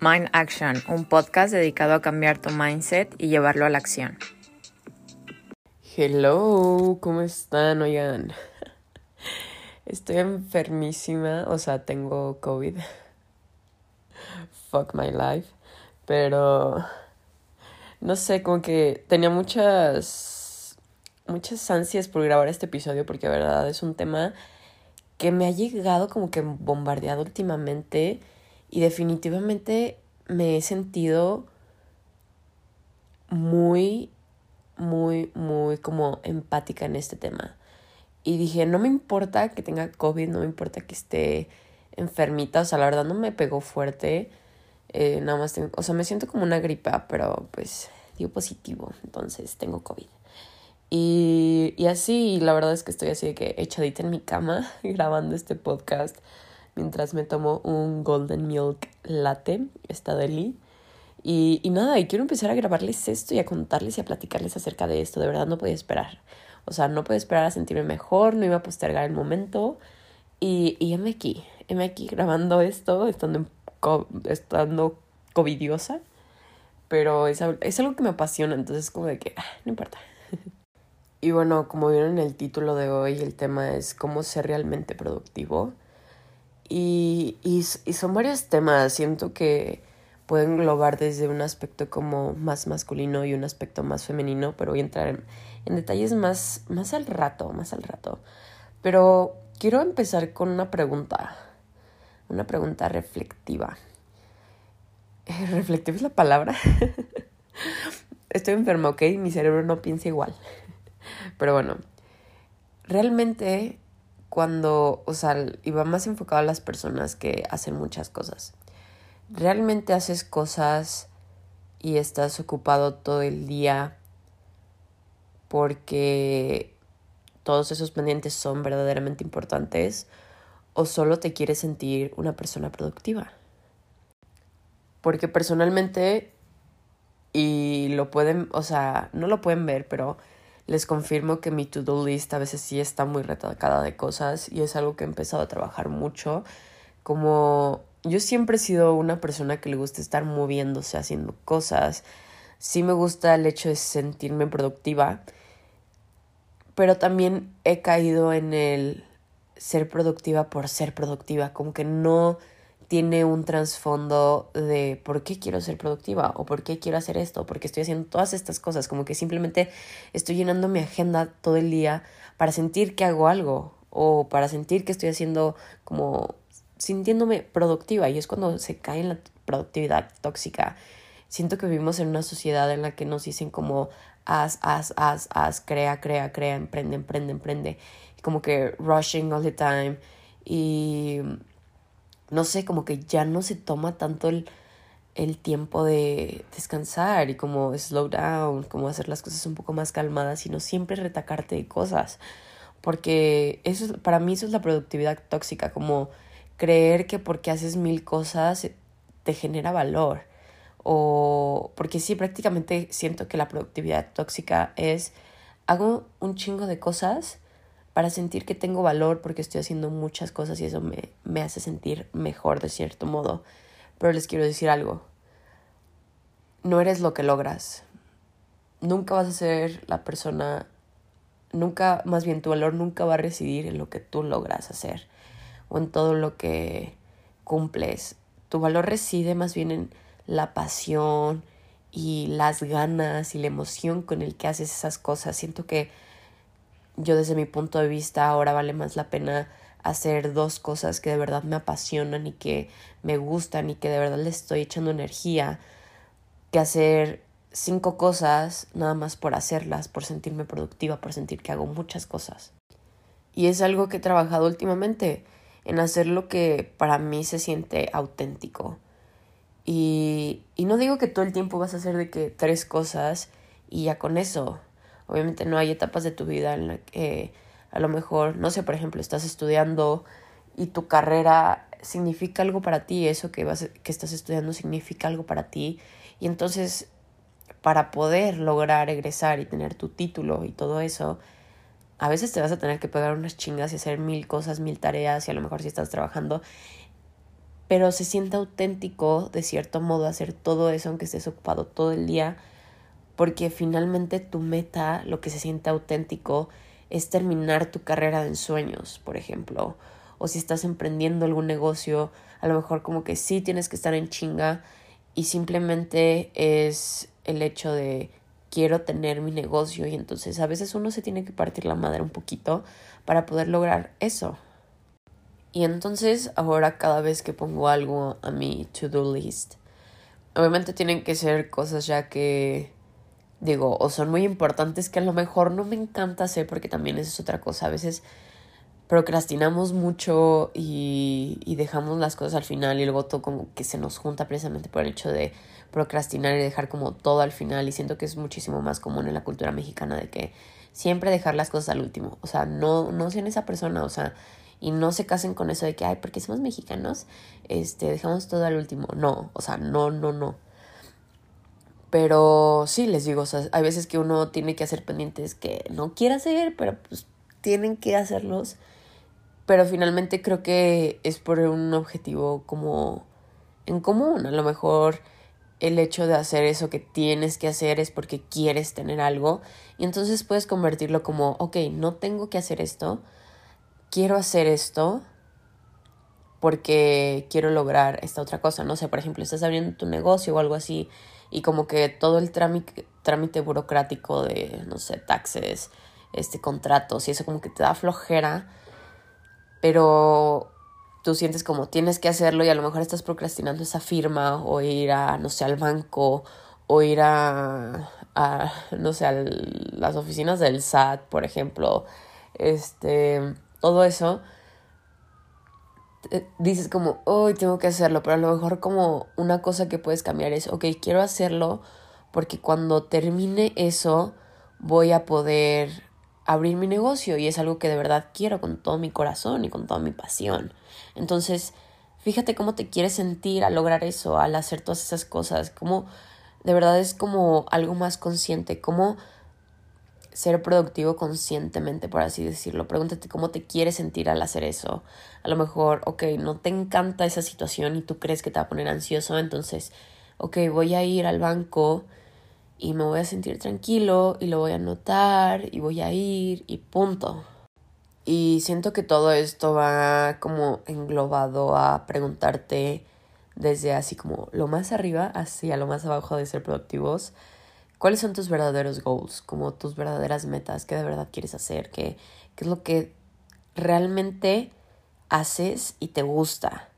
Mind Action, un podcast dedicado a cambiar tu mindset y llevarlo a la acción. Hello, ¿cómo están? Oigan, estoy enfermísima, o sea, tengo COVID. Fuck my life. Pero, no sé, como que tenía muchas, muchas ansias por grabar este episodio porque, de verdad, es un tema que me ha llegado como que bombardeado últimamente y definitivamente me he sentido muy, muy, muy como empática en este tema. Y dije, no me importa que tenga COVID, no me importa que esté enfermita, o sea, la verdad no me pegó fuerte. Eh, nada más tengo, o sea, me siento como una gripa, pero pues dio positivo, entonces tengo COVID. Y, y así, la verdad es que estoy así de que echadita en mi cama grabando este podcast mientras me tomo un Golden Milk Latte, esta deli. Y, y nada, y quiero empezar a grabarles esto y a contarles y a platicarles acerca de esto. De verdad no podía esperar. O sea, no podía esperar a sentirme mejor, no iba a postergar el momento. Y, y heme aquí, heme aquí grabando esto, estando, estando covidiosa. Pero es, es algo que me apasiona, entonces como de que, ah, no importa. y bueno, como vieron en el título de hoy, el tema es cómo ser realmente productivo. Y, y, son varios temas, siento que pueden englobar desde un aspecto como más masculino y un aspecto más femenino, pero voy a entrar en, detalles más, más al rato, más al rato. Pero quiero empezar con una pregunta, una pregunta reflectiva. ¿Reflectiva es la palabra? Estoy enferma, ¿ok? Mi cerebro no piensa igual. Pero bueno, realmente cuando, o sea, iba más enfocado a las personas que hacen muchas cosas. Realmente haces cosas y estás ocupado todo el día porque todos esos pendientes son verdaderamente importantes o solo te quieres sentir una persona productiva. Porque personalmente, y lo pueden, o sea, no lo pueden ver, pero les confirmo que mi to-do list a veces sí está muy retacada de cosas y es algo que he empezado a trabajar mucho. Como yo siempre he sido una persona que le gusta estar moviéndose, haciendo cosas. Sí me gusta el hecho de sentirme productiva, pero también he caído en el ser productiva por ser productiva, como que no tiene un trasfondo de por qué quiero ser productiva o por qué quiero hacer esto, porque estoy haciendo todas estas cosas, como que simplemente estoy llenando mi agenda todo el día para sentir que hago algo o para sentir que estoy haciendo como sintiéndome productiva y es cuando se cae en la productividad tóxica. Siento que vivimos en una sociedad en la que nos dicen como haz, haz, haz, haz, crea, crea, crea, emprende, emprende, emprende, como que rushing all the time y no sé, como que ya no se toma tanto el, el tiempo de descansar y como slow down, como hacer las cosas un poco más calmadas, sino siempre retacarte de cosas. Porque eso es, para mí eso es la productividad tóxica, como creer que porque haces mil cosas te genera valor. O porque sí, prácticamente siento que la productividad tóxica es hago un chingo de cosas para sentir que tengo valor porque estoy haciendo muchas cosas y eso me, me hace sentir mejor de cierto modo. Pero les quiero decir algo. No eres lo que logras. Nunca vas a ser la persona, nunca, más bien tu valor nunca va a residir en lo que tú logras hacer o en todo lo que cumples. Tu valor reside más bien en la pasión y las ganas y la emoción con el que haces esas cosas. Siento que yo desde mi punto de vista ahora vale más la pena hacer dos cosas que de verdad me apasionan y que me gustan y que de verdad le estoy echando energía que hacer cinco cosas nada más por hacerlas, por sentirme productiva, por sentir que hago muchas cosas. Y es algo que he trabajado últimamente, en hacer lo que para mí se siente auténtico. Y, y no digo que todo el tiempo vas a hacer de que tres cosas y ya con eso, Obviamente no hay etapas de tu vida en las que a lo mejor, no sé, por ejemplo, estás estudiando y tu carrera significa algo para ti, eso que, vas, que estás estudiando significa algo para ti. Y entonces, para poder lograr egresar y tener tu título y todo eso, a veces te vas a tener que pegar unas chingas y hacer mil cosas, mil tareas y a lo mejor si estás trabajando. pero se siente auténtico de cierto modo hacer todo eso aunque estés ocupado todo el día, porque finalmente tu meta, lo que se siente auténtico, es terminar tu carrera de ensueños, por ejemplo, o si estás emprendiendo algún negocio, a lo mejor como que sí tienes que estar en chinga y simplemente es el hecho de quiero tener mi negocio y entonces a veces uno se tiene que partir la madre un poquito para poder lograr eso. Y entonces ahora cada vez que pongo algo a mi to-do list, obviamente tienen que ser cosas ya que digo, o son muy importantes que a lo mejor no me encanta hacer porque también eso es otra cosa. A veces procrastinamos mucho y, y dejamos las cosas al final y luego todo como que se nos junta precisamente por el hecho de procrastinar y dejar como todo al final y siento que es muchísimo más común en la cultura mexicana de que siempre dejar las cosas al último, o sea, no, no sean esa persona, o sea, y no se casen con eso de que, ay, porque somos mexicanos, este, dejamos todo al último, no, o sea, no, no, no. Pero sí, les digo, o sea, hay veces que uno tiene que hacer pendientes que no quiere hacer, pero pues tienen que hacerlos. Pero finalmente creo que es por un objetivo como en común. A lo mejor el hecho de hacer eso que tienes que hacer es porque quieres tener algo. Y entonces puedes convertirlo como, ok, no tengo que hacer esto, quiero hacer esto porque quiero lograr esta otra cosa. No sé, por ejemplo, estás abriendo tu negocio o algo así y como que todo el trámite, burocrático de, no sé, taxes, este, contratos y eso como que te da flojera, pero tú sientes como tienes que hacerlo y a lo mejor estás procrastinando esa firma o ir a, no sé, al banco o ir a, a no sé, a las oficinas del SAT, por ejemplo, este, todo eso dices como, hoy tengo que hacerlo, pero a lo mejor como una cosa que puedes cambiar es, ok, quiero hacerlo porque cuando termine eso voy a poder abrir mi negocio y es algo que de verdad quiero con todo mi corazón y con toda mi pasión. Entonces, fíjate cómo te quieres sentir al lograr eso, al hacer todas esas cosas, como de verdad es como algo más consciente, como ser productivo conscientemente, por así decirlo. Pregúntate cómo te quieres sentir al hacer eso. A lo mejor, ok, no te encanta esa situación y tú crees que te va a poner ansioso, entonces, ok, voy a ir al banco y me voy a sentir tranquilo y lo voy a anotar y voy a ir y punto. Y siento que todo esto va como englobado a preguntarte desde así como lo más arriba hacia lo más abajo de ser productivos ¿Cuáles son tus verdaderos goals? Como tus verdaderas metas, qué de verdad quieres hacer, qué, qué es lo que realmente haces y te gusta.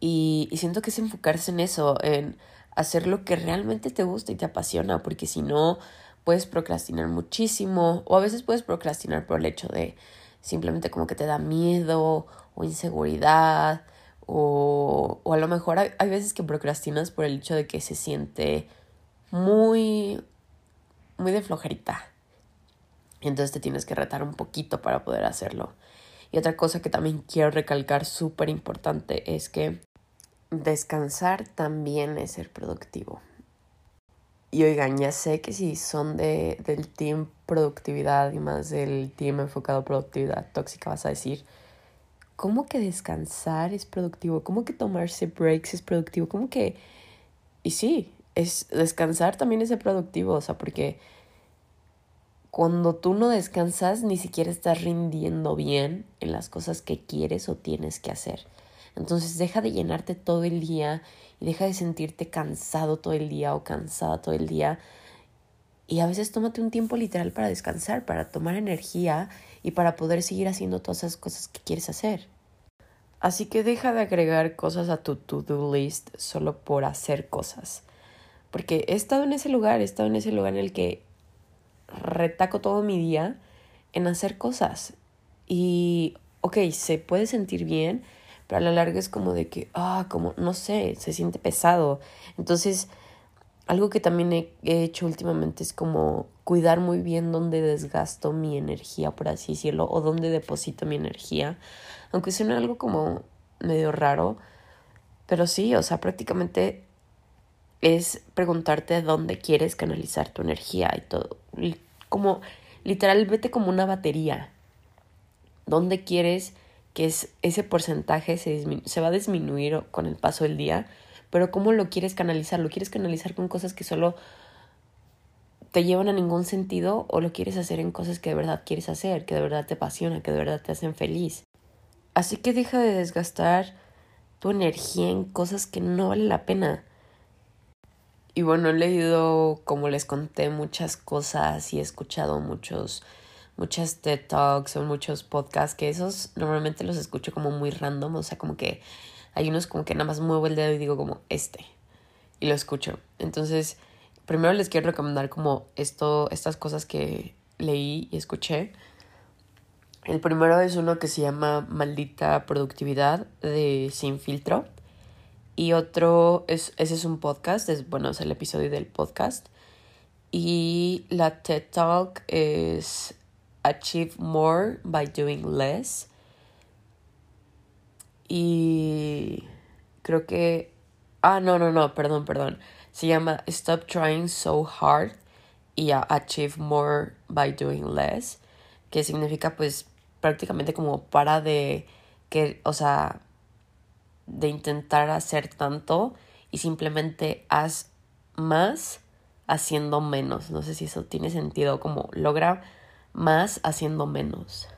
Y, y siento que es enfocarse en eso, en hacer lo que realmente te gusta y te apasiona, porque si no, puedes procrastinar muchísimo, o a veces puedes procrastinar por el hecho de simplemente como que te da miedo o inseguridad, o, o a lo mejor hay, hay veces que procrastinas por el hecho de que se siente muy, muy de flojerita. Entonces te tienes que retar un poquito para poder hacerlo. Y otra cosa que también quiero recalcar súper importante es que descansar también es ser productivo. Y oigan, ya sé que si son de, del team productividad y más del team enfocado productividad tóxica, vas a decir, ¿cómo que descansar es productivo? ¿Cómo que tomarse breaks es productivo? ¿Cómo que... Y sí, es descansar también es ser productivo, o sea, porque cuando tú no descansas ni siquiera estás rindiendo bien en las cosas que quieres o tienes que hacer. Entonces deja de llenarte todo el día y deja de sentirte cansado todo el día o cansada todo el día. Y a veces tómate un tiempo literal para descansar, para tomar energía y para poder seguir haciendo todas esas cosas que quieres hacer. Así que deja de agregar cosas a tu to-do list solo por hacer cosas. Porque he estado en ese lugar, he estado en ese lugar en el que retaco todo mi día en hacer cosas. Y, ok, se puede sentir bien, pero a la larga es como de que, ah, como, no sé, se siente pesado. Entonces, algo que también he, hecho últimamente es como cuidar muy bien dónde desgasto mi energía, por así decirlo, o dónde deposito mi energía. Aunque suene algo como medio raro, pero sí, o sea, prácticamente es preguntarte dónde quieres canalizar tu energía y todo. Como literal, vete como una batería. ¿Dónde quieres que es ese porcentaje se, se va a disminuir con el paso del día, pero ¿cómo lo quieres canalizar? ¿Lo quieres canalizar con cosas que solo te llevan a ningún sentido o lo quieres hacer en cosas que de verdad quieres hacer, que de verdad te apasiona, que de verdad te hacen feliz? Así que deja de desgastar tu energía en cosas que no valen la pena. Y bueno, he leído, como les conté, muchas cosas y he escuchado muchos, muchas TED Talks o muchos podcasts que esos normalmente los escucho como muy random, o sea, como que hay unos como que nada más muevo el dedo y digo como este y lo escucho. Entonces, primero les quiero recomendar como esto, estas cosas que leí y escuché. El primero es uno que se llama Maldita Productividad de Sin Filtro. Y otro, es, ese es un podcast, es, bueno, es el episodio del podcast. Y la TED Talk es Achieve More by Doing Less. Y creo que... Ah, no, no, no, perdón, perdón. Se llama Stop Trying So Hard y Achieve More by Doing Less. Que significa pues prácticamente como para de que, o sea, de intentar hacer tanto y simplemente haz más haciendo menos. No sé si eso tiene sentido, como logra más haciendo menos.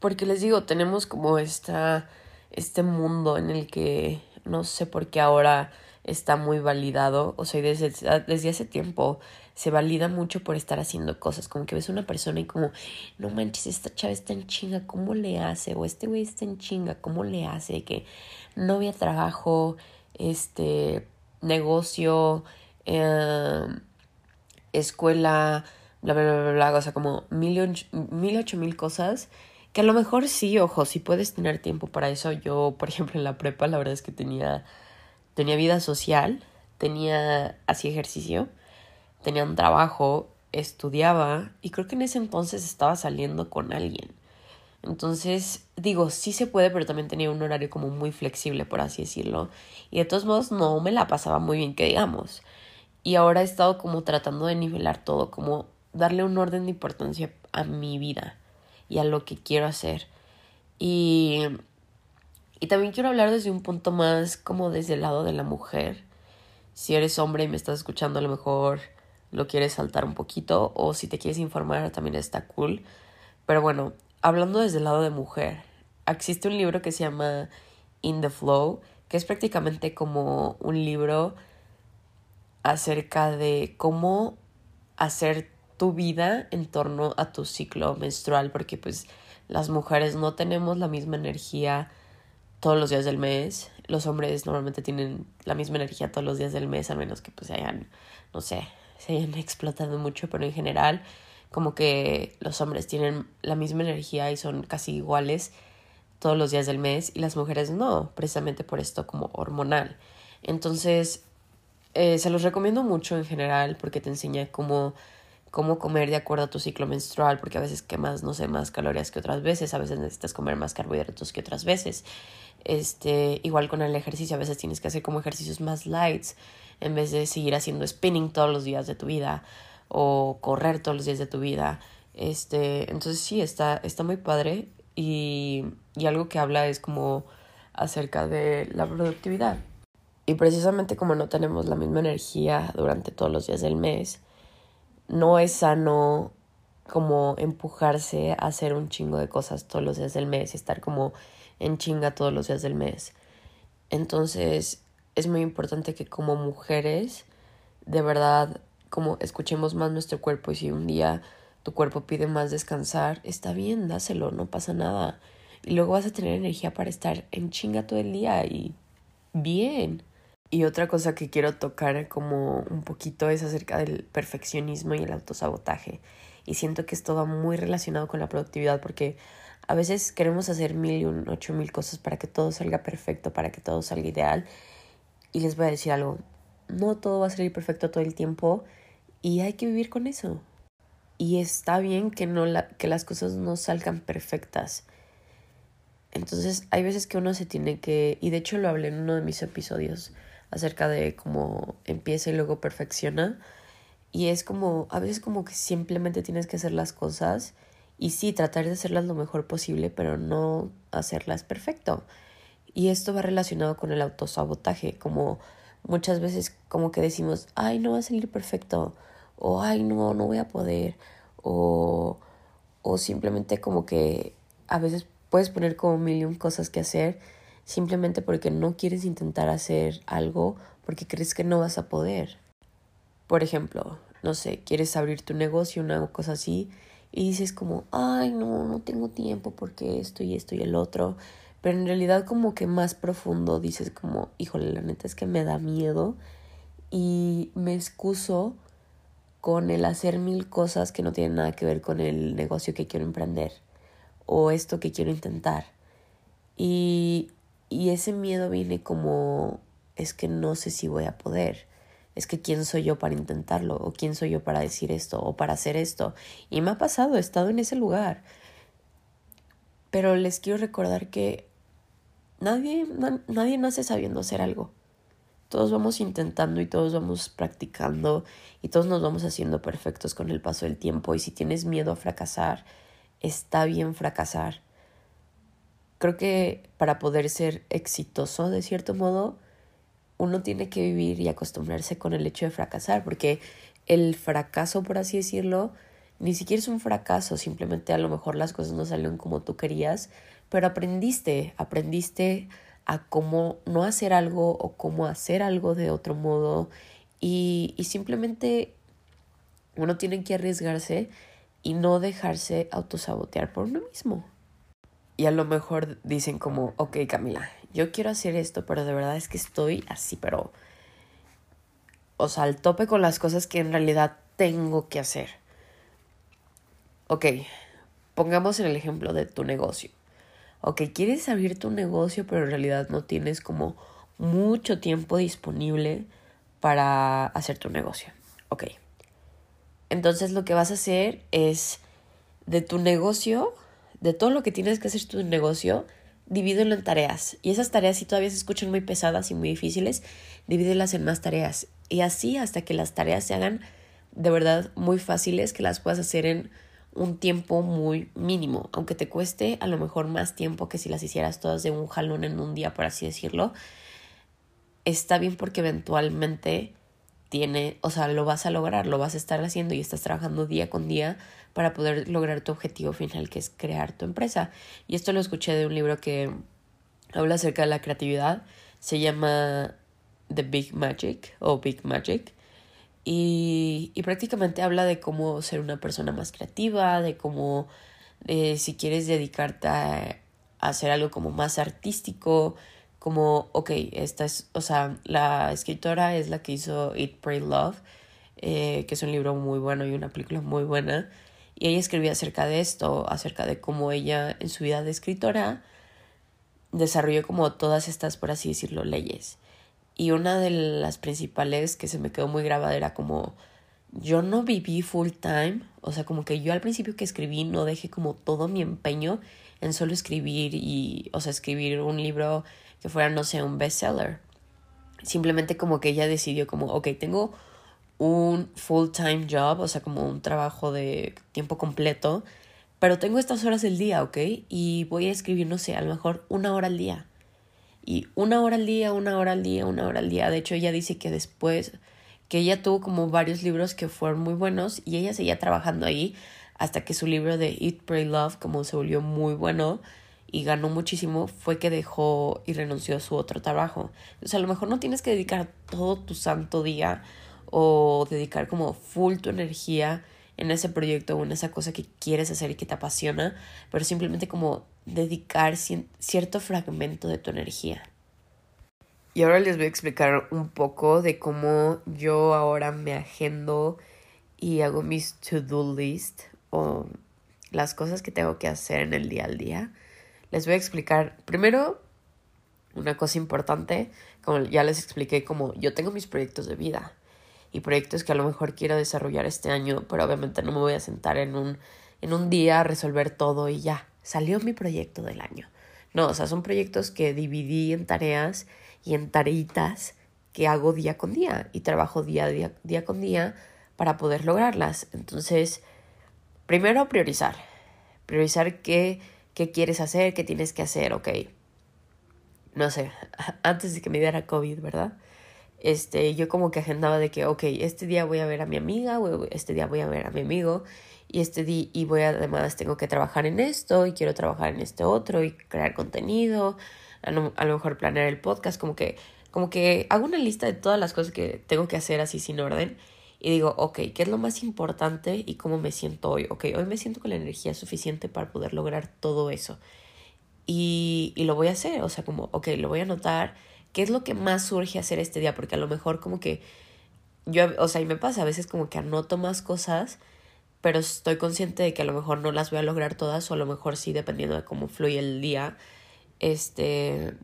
Porque les digo, tenemos como esta, este mundo en el que no sé por qué ahora está muy validado, o sea, desde, desde hace tiempo se valida mucho por estar haciendo cosas, como que ves a una persona y como, no manches, esta chava está en chinga, ¿cómo le hace? O este güey está en chinga, ¿cómo le hace? Que no había trabajo, este, negocio, em, escuela, bla, bla, bla, bla, bla, o sea, como mil, mil, ocho mil cosas. Que a lo mejor sí, ojo, si puedes tener tiempo para eso. Yo, por ejemplo, en la prepa, la verdad es que tenía tenía vida social, tenía, hacía ejercicio, tenía un trabajo, estudiaba y creo que en ese entonces estaba saliendo con alguien. Entonces, digo, sí se puede, pero también tenía un horario como muy flexible, por así decirlo. Y de todos modos no me la pasaba muy bien, que digamos. Y ahora he estado como tratando de nivelar todo, como darle un orden de importancia a mi vida y a lo que quiero hacer. Y y también quiero hablar desde un punto más como desde el lado de la mujer. Si eres hombre y me estás escuchando, a lo mejor lo quieres saltar un poquito o si te quieres informar también está cool. Pero bueno, hablando desde el lado de mujer, existe un libro que se llama In the Flow, que es prácticamente como un libro acerca de cómo hacer tu vida en torno a tu ciclo menstrual, porque pues las mujeres no tenemos la misma energía todos los días del mes. Los hombres normalmente tienen la misma energía todos los días del mes, a menos que pues hayan, no sé, se hayan explotado mucho, pero en general como que los hombres tienen la misma energía y son casi iguales todos los días del mes y las mujeres no, precisamente por esto como hormonal. Entonces, eh, se los recomiendo mucho en general porque te enseña cómo, cómo comer de acuerdo a tu ciclo menstrual, porque a veces quemas, no sé, más calorías que otras veces, a veces necesitas comer más carbohidratos que otras veces. Este, igual con el ejercicio, a veces tienes que hacer como ejercicios más lights en vez de seguir haciendo spinning todos los días de tu vida o correr todos los días de tu vida. Este, entonces sí, está, está muy padre y, y algo que habla es como acerca de la productividad. Y precisamente como no tenemos la misma energía durante todos los días del mes, no es sano como empujarse a hacer un chingo de cosas todos los días del mes y estar como en chinga todos los días del mes. Entonces es muy importante que como mujeres de verdad como escuchemos más nuestro cuerpo y si un día tu cuerpo pide más descansar, está bien, dáselo, no pasa nada. Y luego vas a tener energía para estar en chinga todo el día y bien. Y otra cosa que quiero tocar como un poquito es acerca del perfeccionismo y el autosabotaje. Y siento que esto va muy relacionado con la productividad porque a veces queremos hacer mil y un, ocho mil cosas para que todo salga perfecto, para que todo salga ideal. Y les voy a decir algo, no todo va a salir perfecto todo el tiempo y hay que vivir con eso. Y está bien que, no la, que las cosas no salgan perfectas. Entonces hay veces que uno se tiene que, y de hecho lo hablé en uno de mis episodios acerca de cómo empieza y luego perfecciona. Y es como, a veces como que simplemente tienes que hacer las cosas Y sí, tratar de hacerlas lo mejor posible, pero no hacerlas perfecto. Y esto va relacionado con el autosabotaje, como muchas veces como que decimos, ay, no va a salir perfecto, o ay, no, no voy a poder, o, o simplemente como que a veces puedes poner como mil cosas que hacer simplemente porque no quieres intentar hacer algo porque crees que no vas a poder. Por ejemplo, no sé, quieres abrir tu negocio, una cosa así, y dices como, ay, no, no tengo tiempo porque esto y esto y el otro. Pero en realidad como que más profundo dices como, híjole, la neta es que me da miedo y me excuso con el hacer mil cosas que no tienen nada que ver con el negocio que quiero emprender o esto que quiero intentar. Y, y ese miedo viene como, es que no sé si voy a poder es que quién soy yo para intentarlo, o quién soy yo para decir esto, o para hacer esto. Y me ha pasado, he estado en ese lugar. Pero les quiero recordar que nadie, nadie nace sabiendo hacer algo. Todos vamos intentando y todos vamos practicando y todos nos vamos haciendo perfectos con el paso del tiempo. Y si tienes miedo a fracasar, está bien fracasar. Creo que para poder ser exitoso de cierto modo, uno tiene que vivir y acostumbrarse con el hecho de fracasar, porque el fracaso, por así decirlo, ni siquiera es un fracaso, simplemente a lo mejor las cosas no salieron como tú querías, pero aprendiste, aprendiste a cómo no hacer algo o cómo hacer algo de otro modo y, y simplemente uno tiene que arriesgarse y no dejarse autosabotear por uno mismo. Y a lo mejor dicen como, ok Camila, yo quiero hacer esto, pero de verdad es que estoy así, pero... O sea, al tope con las cosas que en realidad tengo que hacer. Ok, pongamos en el ejemplo de tu negocio. Ok, quieres abrir tu negocio, pero en realidad no tienes como mucho tiempo disponible para hacer tu negocio. Ok. Entonces lo que vas a hacer es de tu negocio, de todo lo que tienes que hacer tu negocio, divídelo en tareas. Y esas tareas, si todavía se escuchan muy pesadas y muy difíciles, divídelas en más tareas. Y así hasta que las tareas se hagan de verdad muy fáciles, que las puedas hacer en un tiempo muy mínimo, aunque te cueste a lo mejor más tiempo que si las hicieras todas de un jalón en un día, por así decirlo. Está bien porque eventualmente tiene, o sea, lo vas a lograr, lo vas a estar haciendo y estás trabajando día con día para poder lograr tu objetivo final, que es crear tu empresa. Y esto lo escuché de un libro que habla acerca de la creatividad. Se llama The Big Magic o Big Magic. Y, prácticamente habla de cómo ser una persona más creativa, de cómo eh, si quieres dedicarte a, hacer algo como más artístico, como, ok, esta es, o sea, la escritora es la que hizo Eat, Pray, Love, eh, que es un libro muy bueno y una película muy buena. Y ella escribía acerca de esto, acerca de cómo ella en su vida de escritora desarrolló como todas estas, por así decirlo, leyes. Y una de las principales que se me quedó muy grabada era como yo no viví full time, o sea, como que yo al principio que escribí no dejé como todo mi empeño en solo escribir y, o sea, escribir un libro que fuera, no sé, un bestseller. Simplemente como que ella decidió como, ok, tengo un full-time job, o sea, como un trabajo de tiempo completo, pero tengo estas horas del día, ¿ok? Y voy a escribir, no sé, a lo mejor una hora al día. Y una hora al día, una hora al día, una hora al día. De hecho, ella dice que después, que ella tuvo como varios libros que fueron muy buenos y ella seguía trabajando ahí hasta que su libro de Eat, Pray, Love, como se volvió muy bueno y ganó muchísimo, fue que dejó y renunció a su otro trabajo. O sea, a lo mejor no tienes que dedicar todo tu santo día o dedicar como full tu energía en ese proyecto o en esa cosa que quieres hacer y que te apasiona, pero simplemente como dedicar cierto fragmento de tu energía. Y ahora les voy a explicar un poco de cómo yo ahora me agendo y hago mis to-do list o las cosas que tengo que hacer en el día al día. Les voy a explicar primero una cosa importante, como ya les expliqué, como yo tengo mis proyectos de vida y proyectos que a lo mejor quiero desarrollar este año, pero obviamente no me voy a sentar en un, en un día a resolver todo y ya, salió mi proyecto del año. No, o sea, son proyectos que dividí en tareas y en tareitas que hago día con día y trabajo día, día, día con día para poder lograrlas. Entonces, primero priorizar. priorizar qué, qué quieres hacer, qué tienes que hacer, ok. No sé, antes de que me diera COVID, ¿verdad? Este, yo como que agendaba de que, ok, este día voy a ver a mi amiga, este día voy a ver a mi amigo, y este día, y voy además, tengo que trabajar en esto, y quiero trabajar en este otro, y crear contenido, a lo, a mejor planear el podcast, como que, como que hago una lista de todas las cosas que tengo que hacer así sin orden, y digo, ok, ¿qué es lo más importante y cómo me siento hoy? Ok, hoy me siento con la energía suficiente para poder lograr todo eso. Y, y lo voy a hacer, o sea, como, ok, lo voy a anotar. ¿Qué es lo que más surge hacer este día? Porque a lo mejor como que yo, o sea, y me pasa a veces como que anoto más cosas, pero estoy consciente de que a lo mejor no las voy a lograr todas, o a lo mejor sí, dependiendo de cómo fluye el día. Este,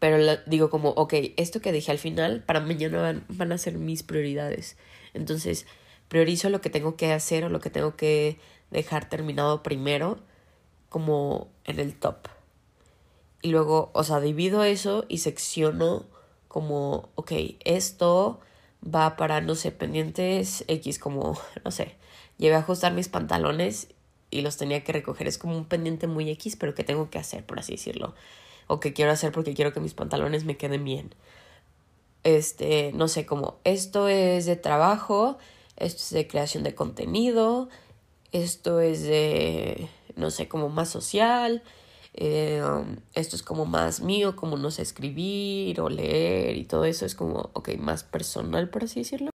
pero digo como, ok, esto que dije al final, para mañana van, van a ser mis prioridades. Entonces, priorizo lo que tengo que hacer o lo que tengo que dejar terminado primero como en el top. Y luego, o sea, divido eso y secciono como, ok, esto va para, no sé, pendientes X, como, no sé, llegué a ajustar mis pantalones y los tenía que recoger. Es como un pendiente muy X, pero que tengo que hacer, por así decirlo o que quiero hacer porque quiero que mis pantalones me queden bien. Este, no sé, como esto es de trabajo, esto es de creación de contenido, esto es de, no sé, como más social, eh, um, esto es como más mío, como no sé escribir o leer y todo eso es como, ok, más personal, por así decirlo.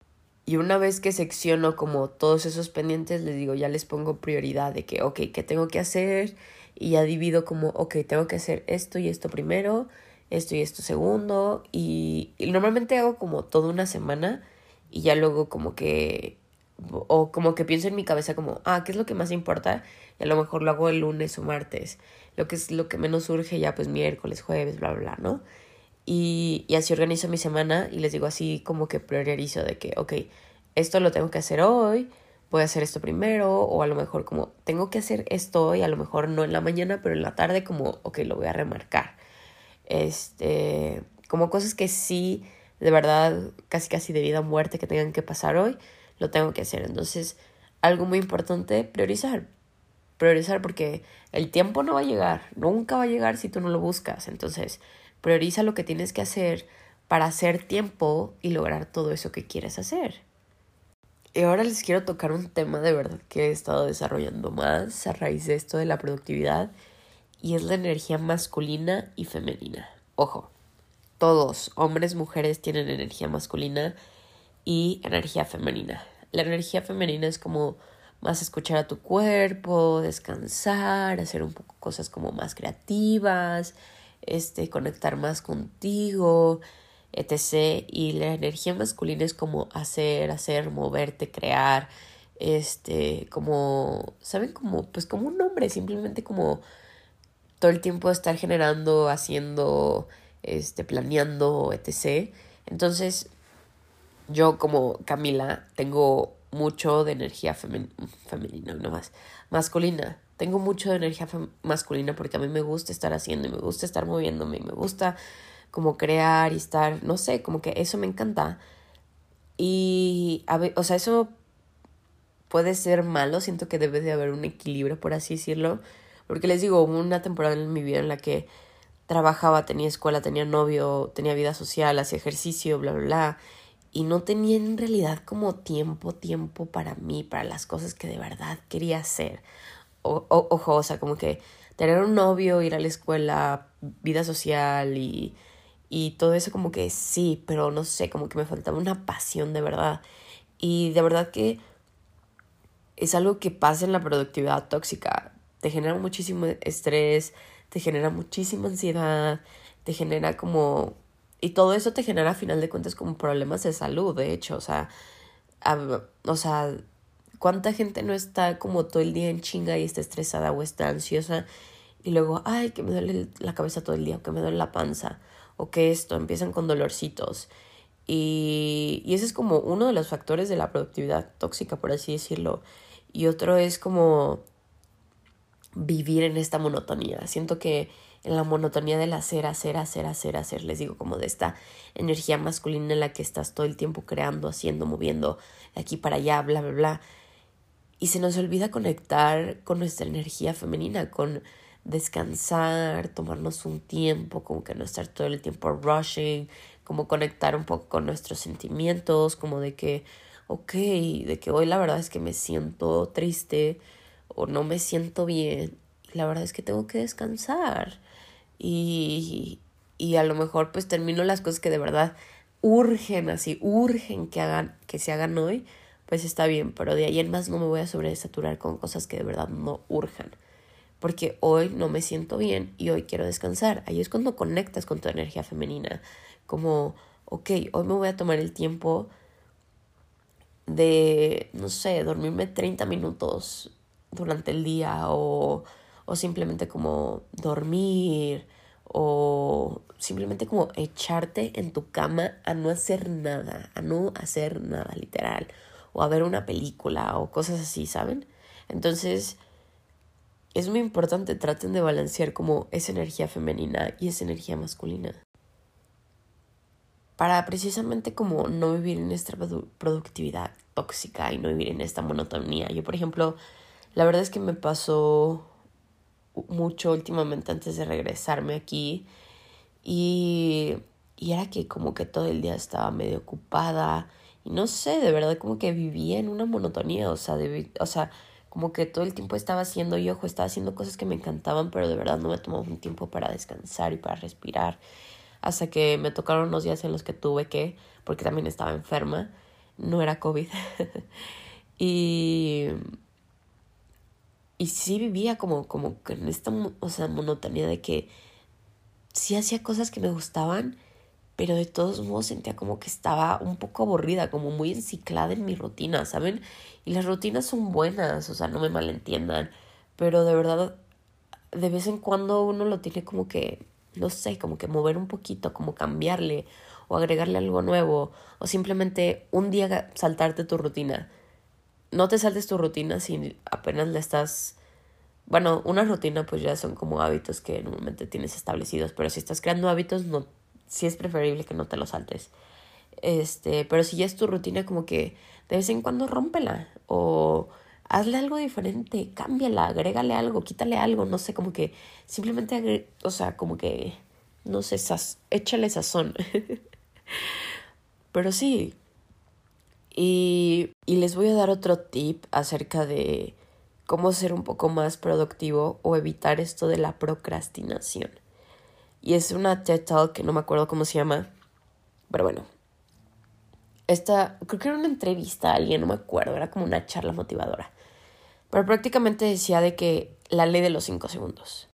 Y una vez que secciono como todos esos pendientes, les digo, ya les pongo prioridad de que, ok, ¿qué tengo que hacer? y ya divido como, ok, tengo que hacer esto y esto primero, esto y esto segundo, y, normalmente hago como toda una semana y ya luego como que, o como que pienso en mi cabeza como, ah, ¿qué es lo que más importa? Y a lo mejor lo hago el lunes o martes, lo que es lo que menos surge ya pues miércoles, jueves, bla, bla, bla, ¿no? Y, y así organizo mi semana y les digo así como que priorizo de que, ok, esto lo tengo que hacer hoy, voy a hacer esto primero o a lo mejor como tengo que hacer esto y a lo mejor no en la mañana, pero en la tarde como, ok, lo voy a remarcar. Este, como cosas que sí, de verdad, casi casi de vida o muerte que tengan que pasar hoy, lo tengo que hacer. Entonces, algo muy importante, priorizar. Priorizar porque el tiempo no va a llegar, nunca va a llegar si tú no lo buscas. Entonces, prioriza lo que tienes que hacer para hacer tiempo y lograr todo eso que quieres hacer. Y ahora les quiero tocar un tema de verdad que he estado desarrollando más a raíz de esto de la productividad y es la energía masculina y femenina. Ojo, todos, hombres, mujeres, tienen energía masculina y energía femenina. La energía femenina es como más escuchar a tu cuerpo, descansar, hacer un poco cosas como más creativas, este, conectar más contigo, etc. Y la energía masculina es como hacer, hacer, moverte, crear, este, como, ¿saben? Como, pues como un hombre, simplemente como todo el tiempo estar generando, haciendo, este, planeando, etc. Entonces, yo como Camila tengo mucho de energía femenina, no más, masculina. Tengo mucho de energía masculina porque a mí me gusta estar haciendo y me gusta estar moviéndome y me gusta como crear y estar, no sé, como que eso me encanta. Y, a o sea, eso puede ser malo, siento que debe de haber un equilibrio, por así decirlo, porque les digo, hubo una temporada en mi vida en la que trabajaba, tenía escuela, tenía novio, tenía vida social, hacía ejercicio, bla, bla, bla, y no tenía en realidad como tiempo, tiempo para mí, para las cosas que de verdad quería hacer. O, ojo, o sea, como que tener un novio, ir a la escuela, vida social y y todo eso como que sí, pero no sé, como que me faltaba una pasión de verdad. Y de verdad que es algo que pasa en la productividad tóxica. Te genera muchísimo estrés, te genera muchísima ansiedad, te genera como... Y todo eso te genera a final de cuentas como problemas de salud, de hecho, o sea, o sea, ¿cuánta gente no está como todo el día en chinga y está estresada o está ansiosa? Y luego, ay, que me duele la cabeza todo el día, que me duele la panza o que esto, empiezan con dolorcitos. Y, y ese es como uno de los factores de la productividad tóxica, por así decirlo. Y otro es como vivir en esta monotonía. Siento que en la monotonía del hacer, hacer, hacer, hacer, hacer, les digo, como de esta energía masculina en la que estás todo el tiempo creando, haciendo, moviendo de aquí para allá, bla, bla, bla. y se nos olvida conectar con nuestra energía femenina, con descansar, tomarnos un tiempo, como que no estar todo el tiempo rushing, como conectar un poco con nuestros sentimientos, como de que, ok, de que hoy la verdad es que me siento triste o no me siento bien, la verdad es que tengo que descansar. Y, y a lo mejor pues termino las cosas que de verdad urgen así, urgen que hagan, que se hagan hoy, pues está bien, pero de ahí en más no me voy a sobresaturar con cosas que de verdad no urjan. Porque hoy no me siento bien y hoy quiero descansar. Ahí es cuando conectas con tu energía femenina. Como, ok, hoy me voy a tomar el tiempo de, no sé, dormirme 30 minutos durante el día o, o simplemente como dormir o simplemente como echarte en tu cama a no hacer nada, a no hacer nada literal o a ver una película o cosas así, ¿saben? Entonces, es muy importante, traten de balancear como esa energía femenina y esa energía masculina. Para precisamente como no vivir en esta productividad tóxica y no vivir en esta monotonía. Yo, por ejemplo, la verdad es que me pasó mucho últimamente antes de regresarme aquí y, y era que como que todo el día estaba medio ocupada y no sé, de verdad como que vivía en una monotonía, o sea, de, o sea, como que todo el tiempo estaba haciendo y ojo, estaba haciendo cosas que me encantaban, pero de verdad no me tomaba un tiempo para descansar y para respirar. Hasta que me tocaron los días en los que tuve que, porque también estaba enferma, no era COVID. y y sí vivía como, como en esta o sea, monotonía de que sí hacía cosas que me gustaban, pero de todos modos sentía como que estaba un poco aburrida, como muy enciclada en mi rutina, ¿saben? Y las rutinas son buenas, o sea, no me malentiendan, pero de verdad, de vez en cuando uno lo tiene como que, no sé, como que mover un poquito, como cambiarle o agregarle algo nuevo, o simplemente un día saltarte tu rutina. No te saltes tu rutina si apenas le estás bueno, una rutina pues ya son como hábitos que normalmente tienes establecidos, pero si estás creando hábitos no sí es preferible que no te lo saltes. Este, pero si ya es tu rutina, como que de vez en cuando rómpela o hazle algo diferente, cámbiala, agrégale algo, quítale algo, no sé, como que simplemente, o sea, como que, no sé, échale sazón. pero sí. Y, les voy a dar otro tip acerca de cómo ser un poco más productivo o evitar esto de la procrastinación. Y es una TED Talk que no me acuerdo cómo se llama. Pero bueno. Esta, creo que era una entrevista a alguien, no me acuerdo, era como una charla motivadora. Pero prácticamente decía de que la ley de los cinco segundos.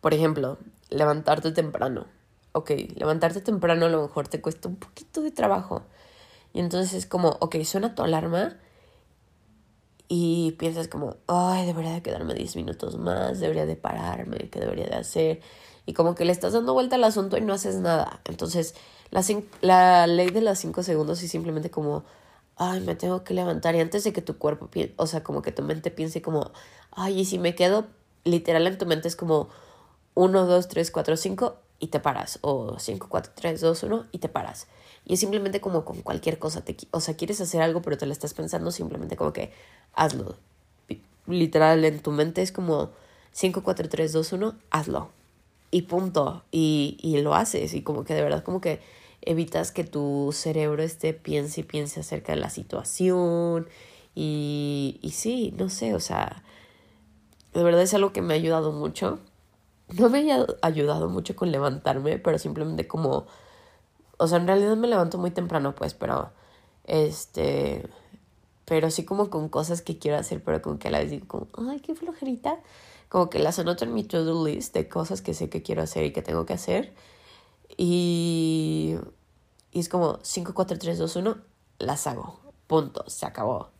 Por ejemplo, levantarte temprano. Ok, levantarte temprano a lo mejor te cuesta un poquito de trabajo. Y entonces es como, ok, suena tu alarma y piensas como, ay, debería de quedarme 10 minutos más, debería de pararme, ¿qué debería de hacer? y como que le estás dando vuelta al asunto y no haces nada. Entonces, la, la ley de los cinco segundos es simplemente como, ay, me tengo que levantar y antes de que tu cuerpo, o sea, como que tu mente piense como, ay, y si me quedo, literal en tu mente es como uno, dos, tres, cuatro, cinco y te paras, o cinco, cuatro, tres, dos, uno y te paras. Y es simplemente como con cualquier cosa, te, o sea, quieres hacer algo pero te lo estás pensando, simplemente como que hazlo. Literal en tu mente es como 5, 4, 3, 2, 1, hazlo y punto. Y, y lo haces y como que de verdad como que evitas que tu cerebro esté piense y piense acerca de la situación. Y, y sí, no sé, o sea, de verdad es algo que me ha ayudado mucho. No me ha ayudado mucho con levantarme, pero simplemente como, o sea, en realidad me levanto muy temprano, pues, pero, este, pero sí como con cosas que quiero hacer, pero como que a la vez digo como, ay, qué flojerita como que las anoto en mi to-do list de cosas que sé que quiero hacer y que tengo que hacer. Y, y es como 5, 4, 3, 2, 1, las hago. Punto, se acabó.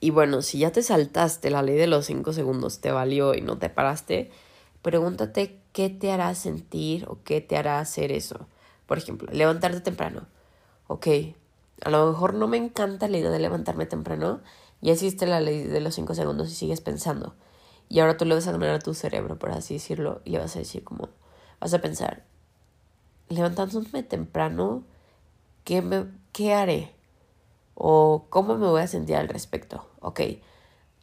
Y bueno, si ya te saltaste la ley de los 5 segundos, te valió y no te paraste, pregúntate qué te hará sentir o qué te hará hacer eso. Por ejemplo, levantarte temprano. Ok, a lo mejor no me encanta la idea de levantarme temprano. Ya existe la ley de los 5 segundos y sigues pensando. Y ahora tú le vas a ganar a tu cerebro, por así decirlo, y le vas a decir como, vas a pensar, levantándome temprano, ¿qué, me, qué haré? ¿O cómo me voy a sentir al respecto? Ok,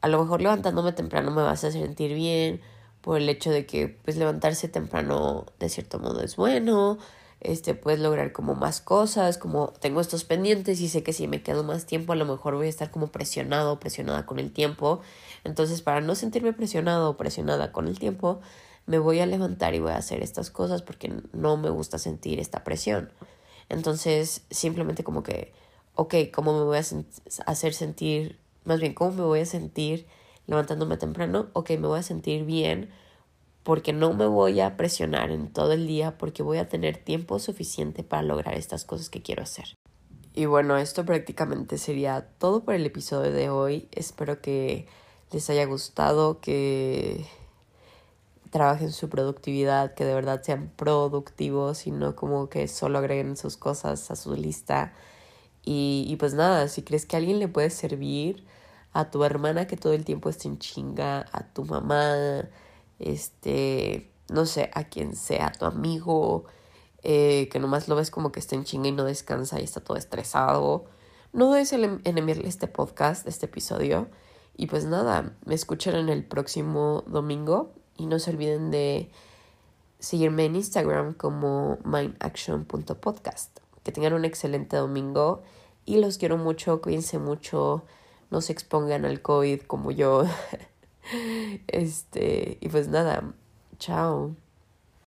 a lo mejor levantándome temprano me vas a sentir bien por el hecho de que pues levantarse temprano de cierto modo es bueno, este puedes lograr como más cosas, como tengo estos pendientes y sé que si me quedo más tiempo a lo mejor voy a estar como presionado o presionada con el tiempo. Entonces, para no sentirme presionado o presionada con el tiempo, me voy a levantar y voy a hacer estas cosas porque no me gusta sentir esta presión. Entonces, simplemente como que, ok, ¿cómo me voy a hacer sentir, más bien, cómo me voy a sentir levantándome temprano? Ok, me voy a sentir bien porque no me voy a presionar en todo el día porque voy a tener tiempo suficiente para lograr estas cosas que quiero hacer. Y bueno, esto prácticamente sería todo por el episodio de hoy. Espero que les haya gustado, que trabajen su productividad, que de verdad sean productivos y no como que solo agreguen sus cosas a su lista. Y, y pues nada, si crees que alguien le puede servir, a tu hermana que todo el tiempo esté en chinga, a tu mamá, este, no sé, a quien sea, tu amigo, eh, que nomás lo ves como que está en chinga y no descansa y está todo estresado. No dudes en enviarle este podcast, este episodio. Y pues nada, me escuchan en el próximo domingo y no se olviden de seguirme en Instagram como mindaction.podcast. Que tengan un excelente domingo y los quiero mucho, cuídense mucho, no se expongan al COVID como yo. Este, y pues nada, chao.